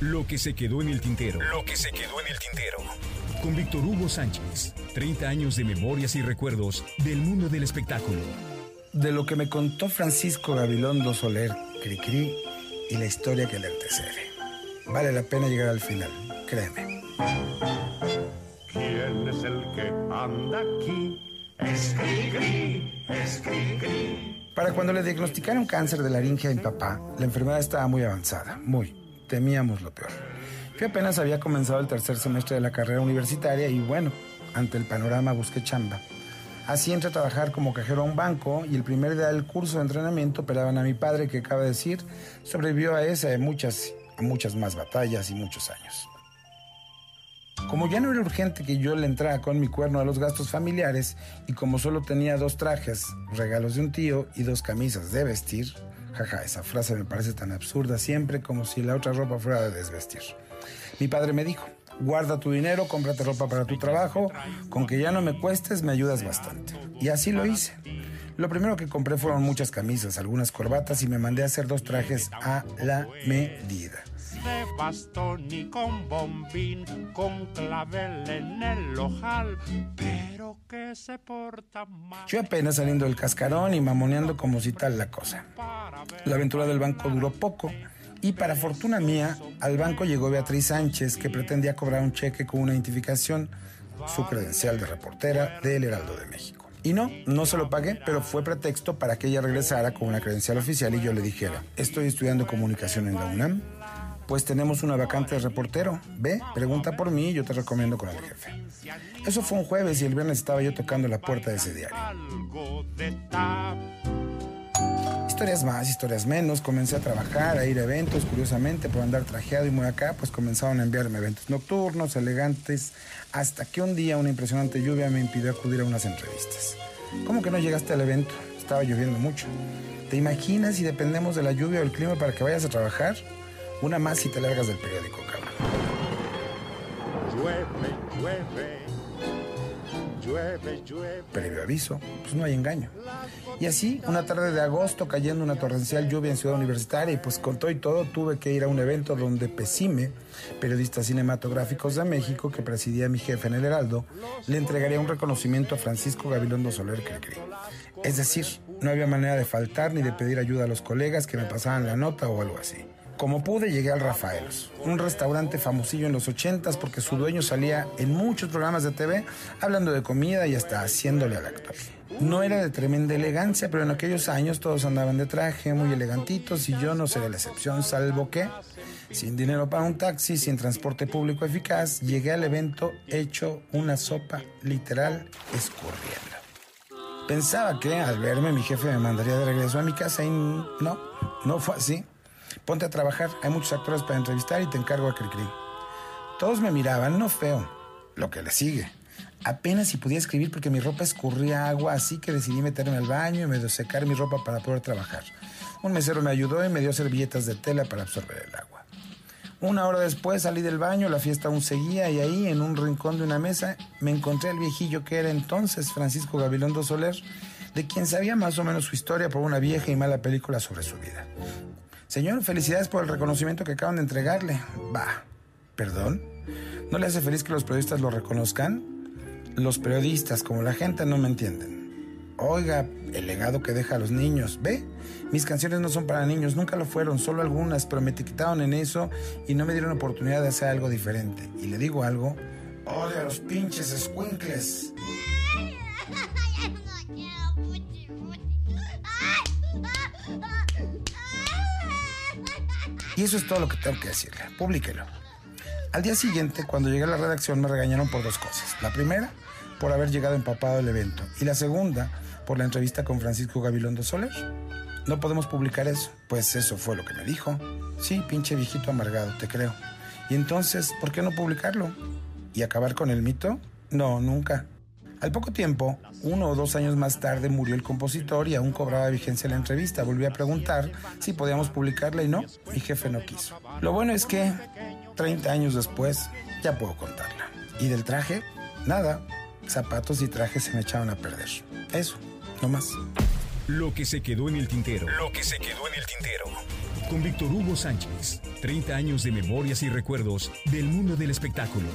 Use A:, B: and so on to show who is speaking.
A: Lo que se quedó en el tintero. Lo que se quedó en el tintero. Con Víctor Hugo Sánchez. 30 años de memorias y recuerdos del mundo del espectáculo.
B: De lo que me contó Francisco Gabilondo Soler, Cricri, y la historia que le antecede. Vale la pena llegar al final, créeme.
C: ¿Quién es el que anda aquí? Es Cricri, es Cricri.
B: Para cuando le diagnosticaron cáncer de laringe a mi papá, la enfermedad estaba muy avanzada, muy. Temíamos lo peor. Yo apenas había comenzado el tercer semestre de la carrera universitaria y bueno, ante el panorama busqué chamba. Así entré a trabajar como cajero a un banco y el primer día del curso de entrenamiento operaban a mi padre que acaba de decir sobrevivió a esa de muchas, a muchas más batallas y muchos años. Como ya no era urgente que yo le entrara con mi cuerno a los gastos familiares y como solo tenía dos trajes, regalos de un tío y dos camisas de vestir, jaja, esa frase me parece tan absurda siempre como si la otra ropa fuera de desvestir. Mi padre me dijo, guarda tu dinero, cómprate ropa para tu trabajo, con que ya no me cuestes me ayudas bastante. Y así lo hice. Lo primero que compré fueron muchas camisas, algunas corbatas y me mandé a hacer dos trajes a la medida
C: de bastón y con bombín, con clavel en el ojal, pero que se porta mal.
B: Yo apenas saliendo del cascarón y mamoneando como si tal la cosa. La aventura del banco duró poco y para fortuna mía, al banco llegó Beatriz Sánchez que pretendía cobrar un cheque con una identificación, su credencial de reportera del Heraldo de México. Y no, no se lo pagué, pero fue pretexto para que ella regresara con una credencial oficial y yo le dijera, estoy estudiando comunicación en la UNAM, pues tenemos una vacante de reportero. Ve, pregunta por mí yo te recomiendo con el jefe. Eso fue un jueves y el viernes estaba yo tocando la puerta de ese diario. Historias más, historias menos. Comencé a trabajar, a ir a eventos, curiosamente, por andar trajeado y muy acá, pues comenzaron a enviarme eventos nocturnos, elegantes, hasta que un día una impresionante lluvia me impidió acudir a unas entrevistas. ¿Cómo que no llegaste al evento? Estaba lloviendo mucho. ¿Te imaginas si dependemos de la lluvia o el clima para que vayas a trabajar? Una más y te largas del periódico, cabrón.
C: Llueve, llueve. Llueve, llueve.
B: Previo aviso, pues no hay engaño. Y así, una tarde de agosto, cayendo una torrencial lluvia en Ciudad Universitaria, y pues con todo y todo tuve que ir a un evento donde Pesime, periodista cinematográficos de México, que presidía mi jefe en el Heraldo, le entregaría un reconocimiento a Francisco Gabilondo Soler Cricri. Es decir, no había manera de faltar ni de pedir ayuda a los colegas que me pasaban la nota o algo así. Como pude, llegué al Rafaelos, un restaurante famosillo en los ochentas porque su dueño salía en muchos programas de TV hablando de comida y hasta haciéndole al actor. No era de tremenda elegancia, pero en aquellos años todos andaban de traje, muy elegantitos y yo no seré la excepción, salvo que, sin dinero para un taxi, sin transporte público eficaz, llegué al evento hecho una sopa literal escurriendo. Pensaba que al verme mi jefe me mandaría de regreso a mi casa y no, no fue así. Ponte a trabajar, hay muchos actores para entrevistar y te encargo a Cricri. Todos me miraban, no feo, lo que le sigue. Apenas si podía escribir porque mi ropa escurría agua, así que decidí meterme al baño y medio secar mi ropa para poder trabajar. Un mesero me ayudó y me dio servilletas de tela para absorber el agua. Una hora después salí del baño, la fiesta aún seguía y ahí, en un rincón de una mesa, me encontré al viejillo que era entonces Francisco Gabilondo Soler, de quien sabía más o menos su historia por una vieja y mala película sobre su vida. Señor, felicidades por el reconocimiento que acaban de entregarle. Va, ¿perdón? ¿No le hace feliz que los periodistas lo reconozcan? Los periodistas, como la gente, no me entienden. Oiga, el legado que deja a los niños. ¿Ve? Mis canciones no son para niños, nunca lo fueron, solo algunas, pero me etiquetaron en eso y no me dieron oportunidad de hacer algo diferente. Y le digo algo. A los pinches escuincles. Y eso es todo lo que tengo que decirle. Publíquelo. Al día siguiente, cuando llegué a la redacción, me regañaron por dos cosas. La primera, por haber llegado empapado al evento. Y la segunda, por la entrevista con Francisco Gabilondo Soler. No podemos publicar eso. Pues eso fue lo que me dijo. Sí, pinche viejito amargado, te creo. Y entonces, ¿por qué no publicarlo? ¿Y acabar con el mito? No, nunca. Al poco tiempo, uno o dos años más tarde, murió el compositor y aún cobraba vigencia la entrevista. Volví a preguntar si podíamos publicarla y no, mi jefe no quiso. Lo bueno es que, 30 años después, ya puedo contarla. Y del traje, nada. Zapatos y trajes se me echaron a perder. Eso, no más.
A: Lo que se quedó en el tintero. Lo que se quedó en el tintero. con Víctor Hugo Sánchez. 30 años de memorias y recuerdos del mundo del espectáculo.